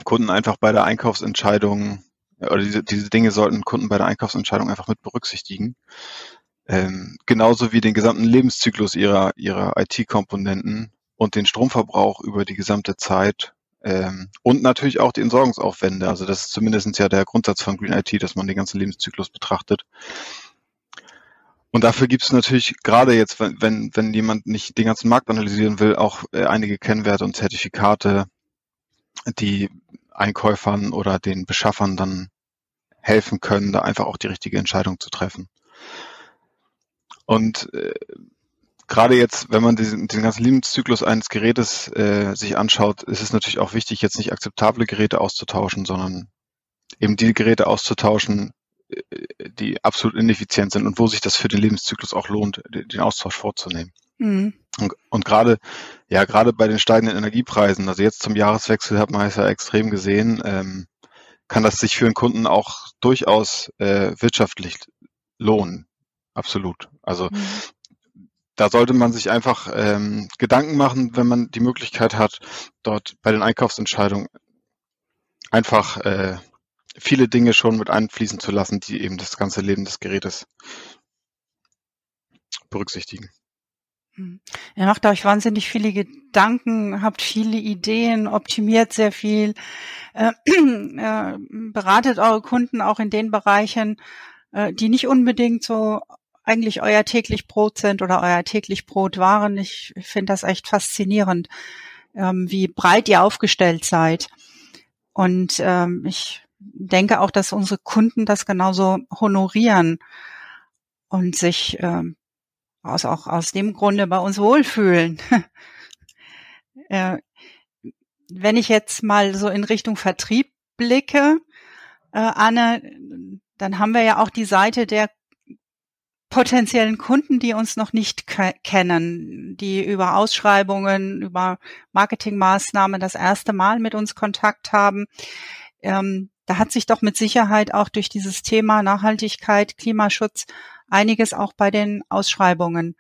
D: Kunden einfach bei der Einkaufsentscheidung oder diese, diese Dinge sollten Kunden bei der Einkaufsentscheidung einfach mit berücksichtigen. Ähm, genauso wie den gesamten Lebenszyklus ihrer, ihrer IT-Komponenten und den Stromverbrauch über die gesamte Zeit ähm, und natürlich auch die Entsorgungsaufwände. Also das ist zumindest ja der Grundsatz von Green IT, dass man den ganzen Lebenszyklus betrachtet. Und dafür gibt es natürlich gerade jetzt, wenn, wenn, wenn jemand nicht den ganzen Markt analysieren will, auch äh, einige Kennwerte und Zertifikate, die Einkäufern oder den Beschaffern dann helfen können, da einfach auch die richtige Entscheidung zu treffen. Und äh, gerade jetzt, wenn man diesen, den ganzen Lebenszyklus eines Gerätes äh, sich anschaut, ist es natürlich auch wichtig, jetzt nicht akzeptable Geräte auszutauschen, sondern eben die Geräte auszutauschen, äh, die absolut ineffizient sind und wo sich das für den Lebenszyklus auch lohnt, den Austausch vorzunehmen. Mhm. Und, und gerade, ja, gerade bei den steigenden Energiepreisen, also jetzt zum Jahreswechsel hat man es ja extrem gesehen, ähm, kann das sich für einen Kunden auch durchaus äh, wirtschaftlich lohnen. Absolut. Also mhm. da sollte man sich einfach ähm, Gedanken machen, wenn man die Möglichkeit hat, dort bei den Einkaufsentscheidungen einfach äh, viele Dinge schon mit einfließen zu lassen, die eben das ganze Leben des Gerätes berücksichtigen.
B: Hm. Ihr macht euch wahnsinnig viele Gedanken, habt viele Ideen, optimiert sehr viel, äh, äh, beratet eure Kunden auch in den Bereichen, äh, die nicht unbedingt so eigentlich euer täglich Brot sind oder euer täglich Brot waren. Ich finde das echt faszinierend, ähm, wie breit ihr aufgestellt seid. Und ähm, ich denke auch, dass unsere Kunden das genauso honorieren und sich ähm, aus, auch aus dem Grunde bei uns wohlfühlen. *laughs* äh, wenn ich jetzt mal so in Richtung Vertrieb blicke, äh, Anne, dann haben wir ja auch die Seite der potenziellen Kunden, die uns noch nicht kennen, die über Ausschreibungen, über Marketingmaßnahmen das erste Mal mit uns Kontakt haben. Ähm, da hat sich doch mit Sicherheit auch durch dieses Thema Nachhaltigkeit, Klimaschutz einiges auch bei den Ausschreibungen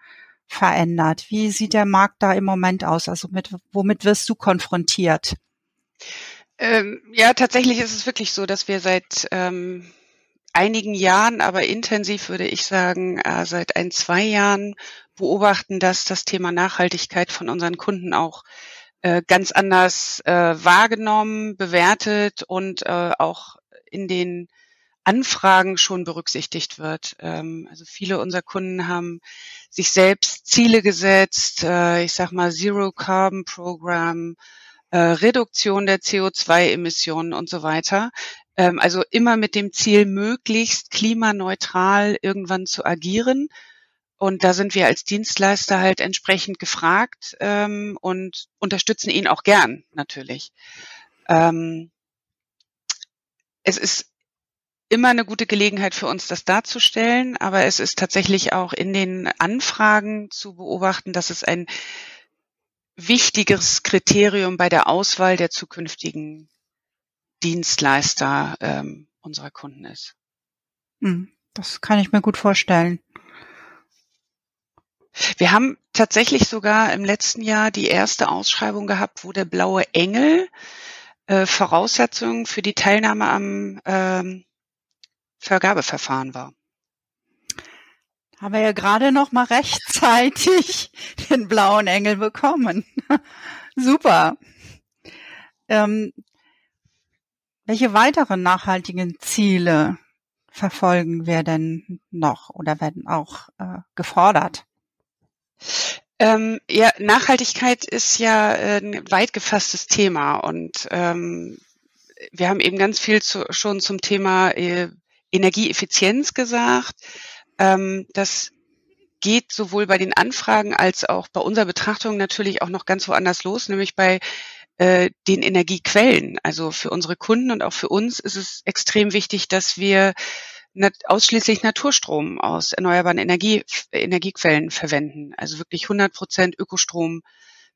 B: verändert. Wie sieht der Markt da im Moment aus? Also mit, womit wirst du konfrontiert?
E: Ähm, ja, tatsächlich ist es wirklich so, dass wir seit ähm, einigen Jahren, aber intensiv würde ich sagen, äh, seit ein, zwei Jahren beobachten, dass das Thema Nachhaltigkeit von unseren Kunden auch äh, ganz anders äh, wahrgenommen, bewertet und auch in den Anfragen schon berücksichtigt wird. Ähm, also viele unserer Kunden haben sich selbst Ziele gesetzt, ich sag mal Zero Carbon Program, Reduktion der CO2-Emissionen und so weiter. Ähm, also immer mit dem Ziel, möglichst klimaneutral irgendwann zu agieren. Und da sind wir als Dienstleister halt entsprechend gefragt ähm, und unterstützen ihn auch gern natürlich. Ähm, es ist immer eine gute Gelegenheit für uns, das darzustellen, aber es ist tatsächlich auch in den Anfragen zu beobachten, dass es ein wichtiges Kriterium bei der Auswahl der zukünftigen Dienstleister ähm, unserer Kunden ist.
B: Hm, das kann ich mir gut vorstellen.
E: Wir haben tatsächlich sogar im letzten Jahr die erste Ausschreibung gehabt, wo der blaue Engel äh, Voraussetzung für die Teilnahme am ähm, Vergabeverfahren war.
B: Haben wir ja gerade noch mal rechtzeitig den blauen Engel bekommen. *laughs* Super. Ähm, welche weiteren nachhaltigen Ziele verfolgen wir denn noch oder werden auch äh, gefordert?
E: Ähm, ja, Nachhaltigkeit ist ja ein weit gefasstes Thema und ähm, wir haben eben ganz viel zu, schon zum Thema äh, Energieeffizienz gesagt. Ähm, das geht sowohl bei den Anfragen als auch bei unserer Betrachtung natürlich auch noch ganz woanders los, nämlich bei äh, den Energiequellen. Also für unsere Kunden und auch für uns ist es extrem wichtig, dass wir nat ausschließlich Naturstrom aus erneuerbaren Energie Energiequellen verwenden. Also wirklich 100 Prozent Ökostrom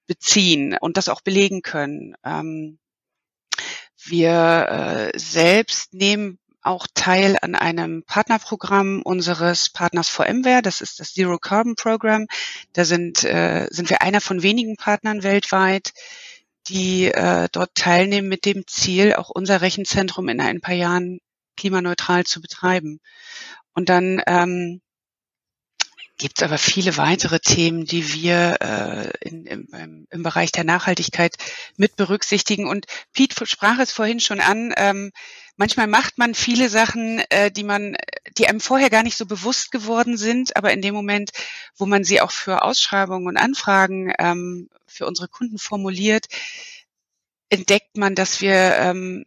E: beziehen und das auch belegen können. Ähm, wir äh, selbst nehmen auch teil an einem Partnerprogramm unseres Partners VMware. Das ist das Zero Carbon Program. Da sind, äh, sind wir einer von wenigen Partnern weltweit, die äh, dort teilnehmen mit dem Ziel, auch unser Rechenzentrum in ein paar Jahren klimaneutral zu betreiben. Und dann ähm, gibt es aber viele weitere Themen, die wir äh, in, im, im Bereich der Nachhaltigkeit mit berücksichtigen. Und Pete sprach es vorhin schon an. Ähm, manchmal macht man viele Sachen, äh, die man, die einem vorher gar nicht so bewusst geworden sind, aber in dem Moment, wo man sie auch für Ausschreibungen und Anfragen ähm, für unsere Kunden formuliert, entdeckt man, dass wir ähm,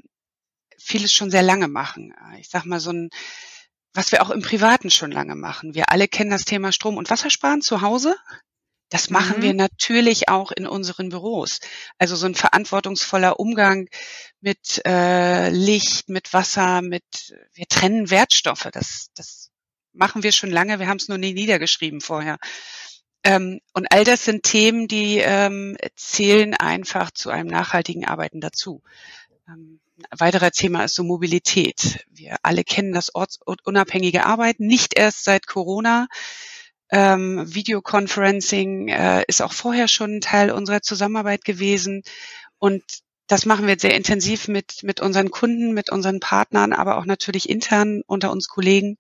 E: vieles schon sehr lange machen. Ich sag mal so ein was wir auch im Privaten schon lange machen. Wir alle kennen das Thema Strom- und Wassersparen zu Hause. Das machen mhm. wir natürlich auch in unseren Büros. Also so ein verantwortungsvoller Umgang mit äh, Licht, mit Wasser, mit wir trennen Wertstoffe. Das, das machen wir schon lange. Wir haben es nur nie niedergeschrieben vorher. Ähm, und all das sind Themen, die ähm, zählen einfach zu einem nachhaltigen Arbeiten dazu. Ähm, ein weiterer Thema ist so Mobilität. Wir alle kennen das ortsunabhängige Arbeiten, nicht erst seit Corona. Ähm, Videoconferencing äh, ist auch vorher schon ein Teil unserer Zusammenarbeit gewesen. Und das machen wir sehr intensiv mit, mit unseren Kunden, mit unseren Partnern, aber auch natürlich intern unter uns Kollegen.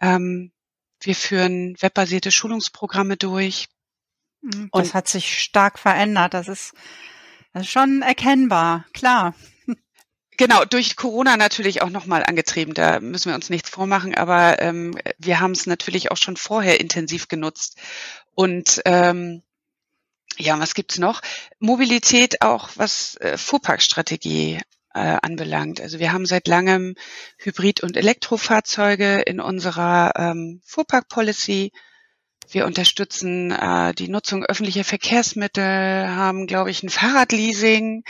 E: Ähm, wir führen webbasierte Schulungsprogramme durch.
B: Mhm, das Und hat sich stark verändert. Das ist, das ist schon erkennbar, klar.
E: Genau, durch Corona natürlich auch nochmal angetrieben. Da müssen wir uns nichts vormachen, aber ähm, wir haben es natürlich auch schon vorher intensiv genutzt. Und ähm, ja, was gibt's noch? Mobilität auch, was äh, Fuhrparkstrategie äh, anbelangt. Also wir haben seit langem Hybrid- und Elektrofahrzeuge in unserer ähm, Fuhrpark-Policy. Wir unterstützen äh, die Nutzung öffentlicher Verkehrsmittel, haben, glaube ich, ein Fahrradleasing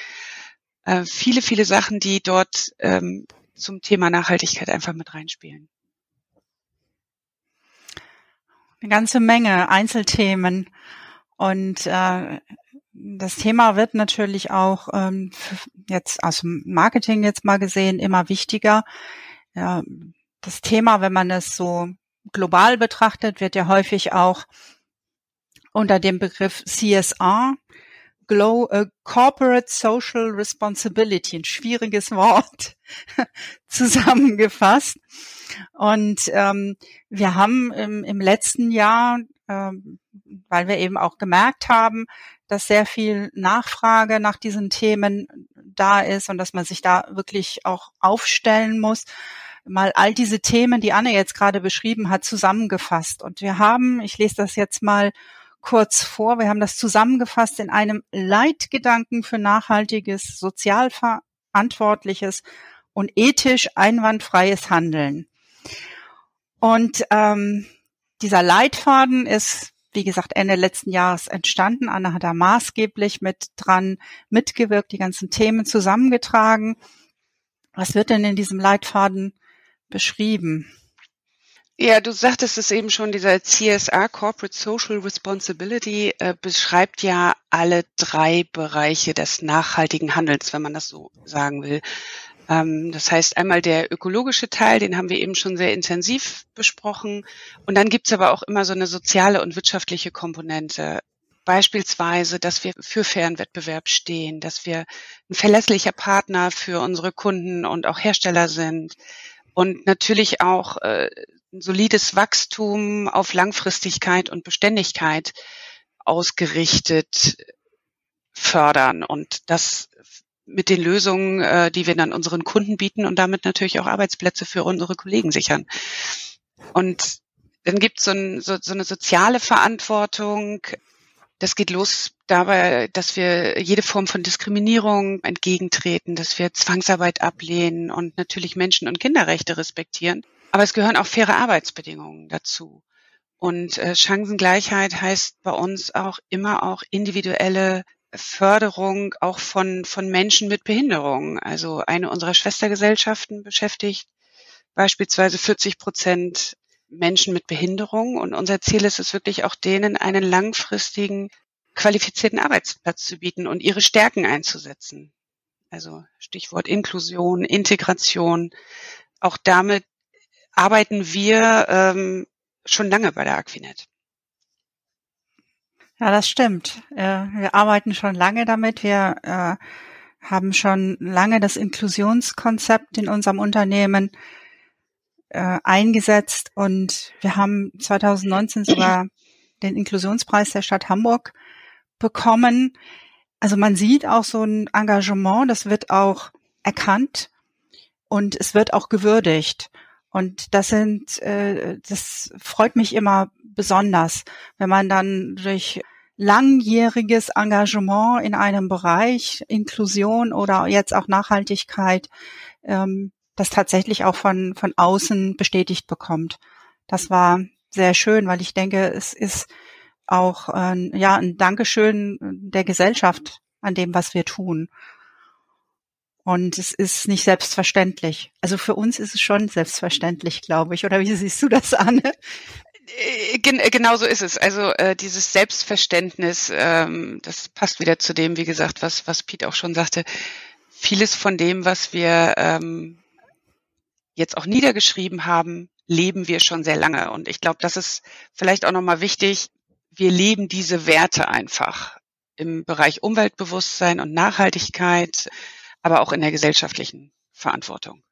E: äh, viele, viele Sachen, die dort ähm, zum Thema Nachhaltigkeit einfach mit reinspielen.
B: Eine ganze Menge Einzelthemen. Und äh, das Thema wird natürlich auch ähm, jetzt aus dem Marketing jetzt mal gesehen immer wichtiger. Ja, das Thema, wenn man es so global betrachtet, wird ja häufig auch unter dem Begriff CSR Glow, äh, Corporate Social Responsibility, ein schwieriges Wort, *laughs* zusammengefasst. Und ähm, wir haben im, im letzten Jahr, ähm, weil wir eben auch gemerkt haben, dass sehr viel Nachfrage nach diesen Themen da ist und dass man sich da wirklich auch aufstellen muss, mal all diese Themen, die Anne jetzt gerade beschrieben hat, zusammengefasst. Und wir haben, ich lese das jetzt mal kurz vor. Wir haben das zusammengefasst in einem Leitgedanken für nachhaltiges, sozial verantwortliches und ethisch einwandfreies Handeln. Und ähm, dieser Leitfaden ist, wie gesagt, Ende letzten Jahres entstanden. Anna hat da maßgeblich mit dran mitgewirkt, die ganzen Themen zusammengetragen. Was wird denn in diesem Leitfaden beschrieben?
E: Ja, du sagtest es eben schon, dieser CSR, Corporate Social Responsibility, äh, beschreibt ja alle drei Bereiche des nachhaltigen Handels, wenn man das so sagen will. Ähm, das heißt einmal der ökologische Teil, den haben wir eben schon sehr intensiv besprochen. Und dann gibt's aber auch immer so eine soziale und wirtschaftliche Komponente. Beispielsweise, dass wir für fairen Wettbewerb stehen, dass wir ein verlässlicher Partner für unsere Kunden und auch Hersteller sind und natürlich auch äh, ein solides Wachstum auf Langfristigkeit und Beständigkeit ausgerichtet fördern und das mit den Lösungen, äh, die wir dann unseren Kunden bieten und damit natürlich auch Arbeitsplätze für unsere Kollegen sichern. Und dann gibt so es ein, so, so eine soziale Verantwortung, Das geht los dabei, dass wir jede Form von Diskriminierung entgegentreten, dass wir Zwangsarbeit ablehnen und natürlich Menschen- und Kinderrechte respektieren. Aber es gehören auch faire Arbeitsbedingungen dazu. Und äh, Chancengleichheit heißt bei uns auch immer auch individuelle Förderung auch von, von Menschen mit Behinderung. Also eine unserer Schwestergesellschaften beschäftigt beispielsweise 40 Prozent Menschen mit Behinderung. Und unser Ziel ist es wirklich auch denen einen langfristigen, qualifizierten Arbeitsplatz zu bieten und ihre Stärken einzusetzen. Also Stichwort Inklusion, Integration. Auch damit arbeiten wir ähm, schon lange bei der Aquinet.
B: Ja, das stimmt. Wir arbeiten schon lange damit. Wir äh, haben schon lange das Inklusionskonzept in unserem Unternehmen äh, eingesetzt und wir haben 2019 sogar den Inklusionspreis der Stadt Hamburg bekommen. Also man sieht auch so ein Engagement, das wird auch erkannt und es wird auch gewürdigt. Und das sind, äh, das freut mich immer besonders, wenn man dann durch langjähriges Engagement in einem Bereich, Inklusion oder jetzt auch Nachhaltigkeit, ähm, das tatsächlich auch von, von außen bestätigt bekommt. Das war sehr schön, weil ich denke, es ist auch äh, ja ein Dankeschön der Gesellschaft an dem, was wir tun. Und es ist nicht selbstverständlich. Also für uns ist es schon selbstverständlich, glaube ich. Oder wie siehst du das, Anne?
E: Äh, gen äh, genau so ist es. Also äh, dieses Selbstverständnis, ähm, das passt wieder zu dem, wie gesagt, was, was Pete auch schon sagte. Vieles von dem, was wir ähm, jetzt auch niedergeschrieben haben, leben wir schon sehr lange. Und ich glaube, das ist vielleicht auch nochmal wichtig. Wir leben diese Werte einfach im Bereich Umweltbewusstsein und Nachhaltigkeit, aber auch in der gesellschaftlichen Verantwortung.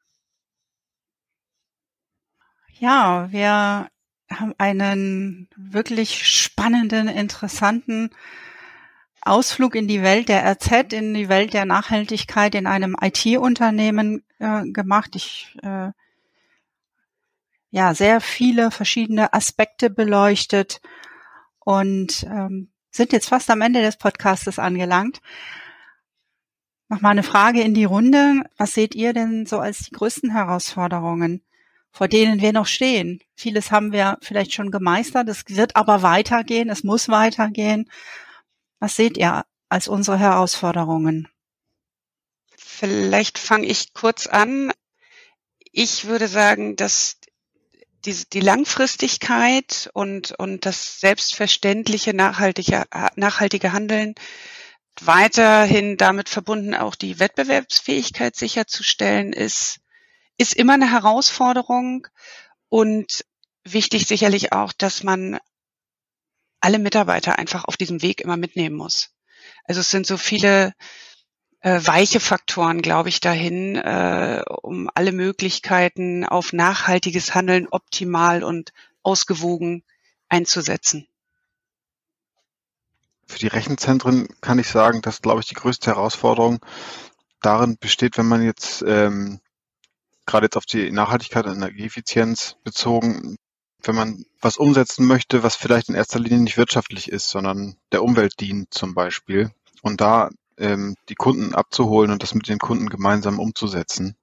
B: Ja, wir haben einen wirklich spannenden, interessanten Ausflug in die Welt der RZ, in die Welt der Nachhaltigkeit in einem IT-Unternehmen äh, gemacht. Ich äh, ja sehr viele verschiedene Aspekte beleuchtet und ähm, sind jetzt fast am Ende des Podcastes angelangt. Noch mal eine Frage in die Runde. Was seht ihr denn so als die größten Herausforderungen vor denen wir noch stehen. Vieles haben wir vielleicht schon gemeistert, es wird aber weitergehen, es muss weitergehen. Was seht ihr als unsere Herausforderungen?
E: Vielleicht fange ich kurz an. Ich würde sagen, dass die, die Langfristigkeit und, und das selbstverständliche nachhaltige, nachhaltige Handeln weiterhin damit verbunden auch die Wettbewerbsfähigkeit sicherzustellen ist ist immer eine Herausforderung und wichtig sicherlich auch, dass man alle Mitarbeiter einfach auf diesem Weg immer mitnehmen muss. Also es sind so viele äh, weiche Faktoren, glaube ich, dahin, äh, um alle Möglichkeiten auf nachhaltiges Handeln optimal und ausgewogen einzusetzen.
D: Für die Rechenzentren kann ich sagen, dass, glaube ich, die größte Herausforderung darin besteht, wenn man jetzt ähm, gerade jetzt auf die Nachhaltigkeit und Energieeffizienz bezogen, wenn man was umsetzen möchte, was vielleicht in erster Linie nicht wirtschaftlich ist, sondern der Umwelt dient zum Beispiel, und da ähm, die Kunden abzuholen und das mit den Kunden gemeinsam umzusetzen.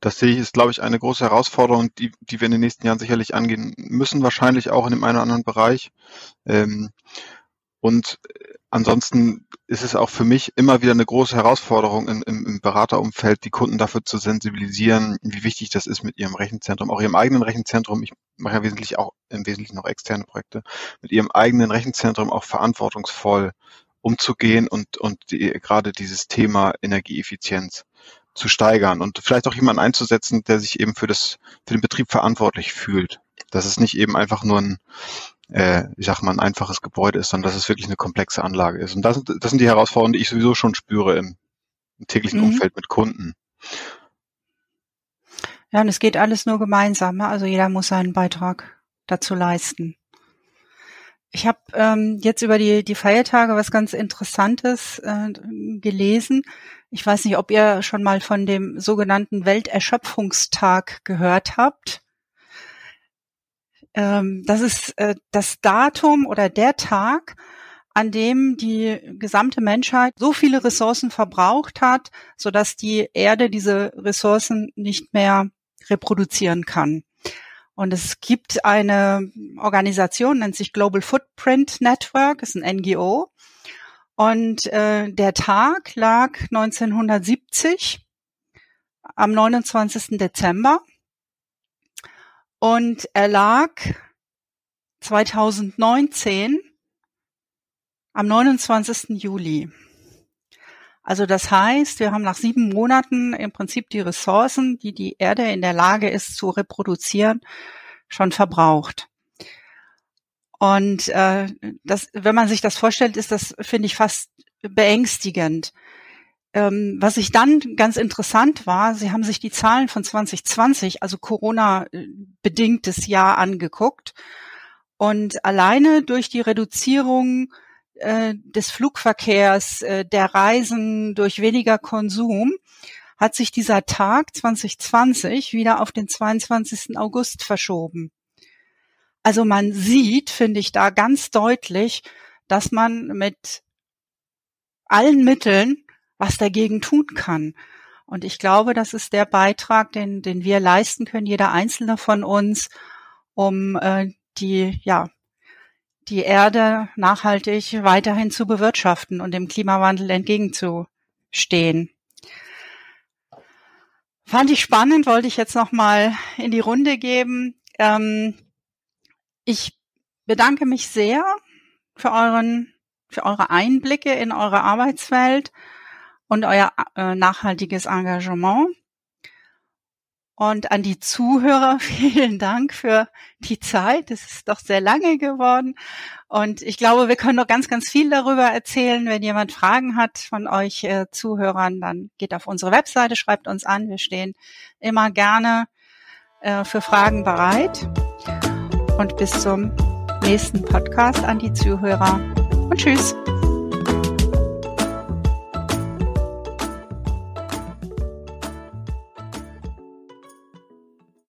D: Das sehe ich, ist, glaube ich, eine große Herausforderung, die, die wir in den nächsten Jahren sicherlich angehen müssen, wahrscheinlich auch in dem einen oder anderen Bereich. Ähm, und Ansonsten ist es auch für mich immer wieder eine große Herausforderung im, im, im Beraterumfeld, die Kunden dafür zu sensibilisieren, wie wichtig das ist mit ihrem Rechenzentrum, auch ihrem eigenen Rechenzentrum. Ich mache ja wesentlich auch im Wesentlichen auch externe Projekte, mit ihrem eigenen Rechenzentrum auch verantwortungsvoll umzugehen und, und die, gerade dieses Thema Energieeffizienz zu steigern und vielleicht auch jemanden einzusetzen, der sich eben für das, für den Betrieb verantwortlich fühlt. Dass es nicht eben einfach nur ein, äh, ich sag mal, ein einfaches Gebäude ist, sondern dass es wirklich eine komplexe Anlage ist. Und das, das sind die Herausforderungen, die ich sowieso schon spüre im, im täglichen mhm. Umfeld mit Kunden.
B: Ja, und es geht alles nur gemeinsam. Ne? Also jeder muss seinen Beitrag dazu leisten. Ich habe ähm, jetzt über die, die Feiertage was ganz Interessantes äh, gelesen. Ich weiß nicht, ob ihr schon mal von dem sogenannten Welterschöpfungstag gehört habt. Ähm, das ist äh, das Datum oder der Tag, an dem die gesamte Menschheit so viele Ressourcen verbraucht hat, sodass die Erde diese Ressourcen nicht mehr reproduzieren kann. Und es gibt eine Organisation, nennt sich Global Footprint Network, ist ein NGO. Und äh, der Tag lag 1970 am 29. Dezember. Und er lag 2019 am 29. Juli. Also das heißt, wir haben nach sieben Monaten im Prinzip die Ressourcen, die die Erde in der Lage ist zu reproduzieren, schon verbraucht. Und äh, das, wenn man sich das vorstellt, ist das, finde ich, fast beängstigend. Ähm, was ich dann ganz interessant war, Sie haben sich die Zahlen von 2020, also Corona-bedingtes Jahr angeguckt. Und alleine durch die Reduzierung äh, des Flugverkehrs, äh, der Reisen durch weniger Konsum hat sich dieser Tag 2020 wieder auf den 22. August verschoben. Also man sieht, finde ich da ganz deutlich, dass man mit allen Mitteln was dagegen tun kann. Und ich glaube, das ist der Beitrag, den, den wir leisten können, jeder einzelne von uns, um äh, die ja die Erde nachhaltig weiterhin zu bewirtschaften und dem Klimawandel entgegenzustehen. Fand ich spannend, wollte ich jetzt noch mal in die Runde geben. Ähm, ich bedanke mich sehr für euren, für eure Einblicke in eure Arbeitswelt und euer äh, nachhaltiges Engagement. Und an die Zuhörer *laughs* vielen Dank für die Zeit. Es ist doch sehr lange geworden. Und ich glaube, wir können noch ganz, ganz viel darüber erzählen. Wenn jemand Fragen hat von euch äh, Zuhörern, dann geht auf unsere Webseite, schreibt uns an. Wir stehen immer gerne äh, für Fragen bereit. Und bis zum nächsten Podcast an die Zuhörer. Und tschüss.